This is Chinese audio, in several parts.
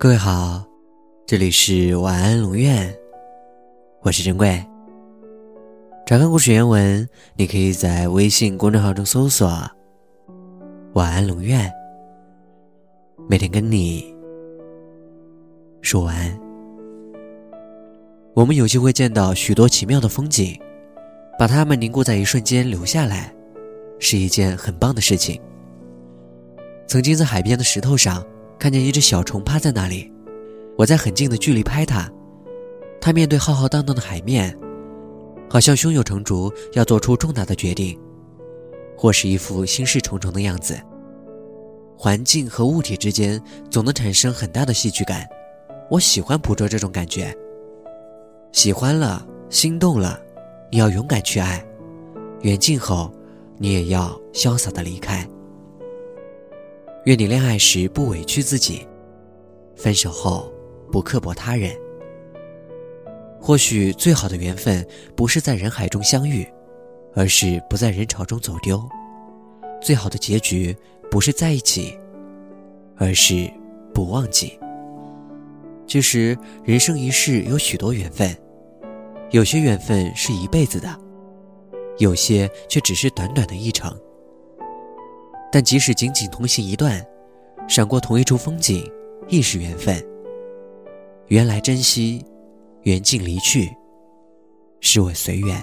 各位好，这里是晚安龙院，我是珍贵。查看故事原文，你可以在微信公众号中搜索“晚安龙院”，每天跟你说晚安。我们有机会见到许多奇妙的风景，把它们凝固在一瞬间留下来，是一件很棒的事情。曾经在海边的石头上看见一只小虫趴在那里，我在很近的距离拍它，它面对浩浩荡荡的海面，好像胸有成竹要做出重大的决定，或是一副心事重重的样子。环境和物体之间总能产生很大的戏剧感，我喜欢捕捉这种感觉。喜欢了，心动了，你要勇敢去爱；远近后，你也要潇洒的离开。愿你恋爱时不委屈自己，分手后不刻薄他人。或许最好的缘分不是在人海中相遇，而是不在人潮中走丢；最好的结局不是在一起，而是不忘记。其实人生一世有许多缘分，有些缘分是一辈子的，有些却只是短短的一程。但即使仅仅同行一段，闪过同一处风景，亦是缘分。缘来珍惜，缘尽离去，是我随缘。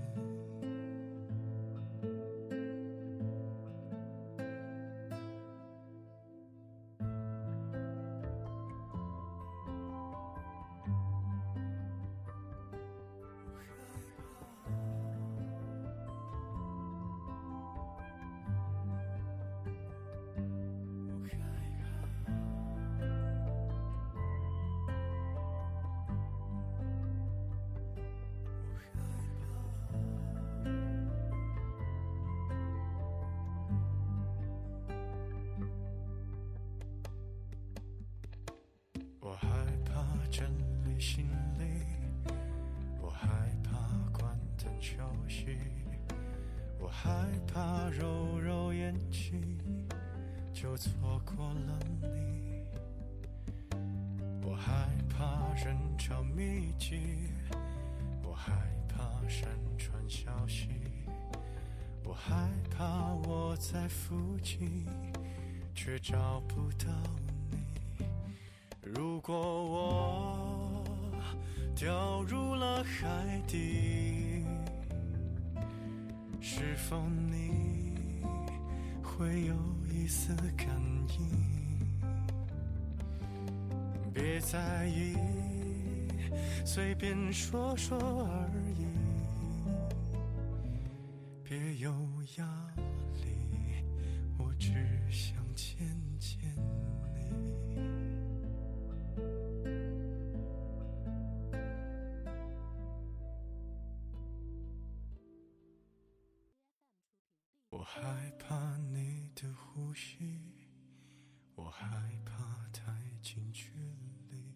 我害怕整理行李，我害怕关灯休息，我害怕揉揉眼睛就错过了你，我害怕人潮密集，我害怕闪传消息，我害怕我在附近却找不到你。如果我掉入了海底，是否你会有一丝感应？别在意，随便说说而已，别有压力，我只想见见你。我害怕你的呼吸我害怕太近距离。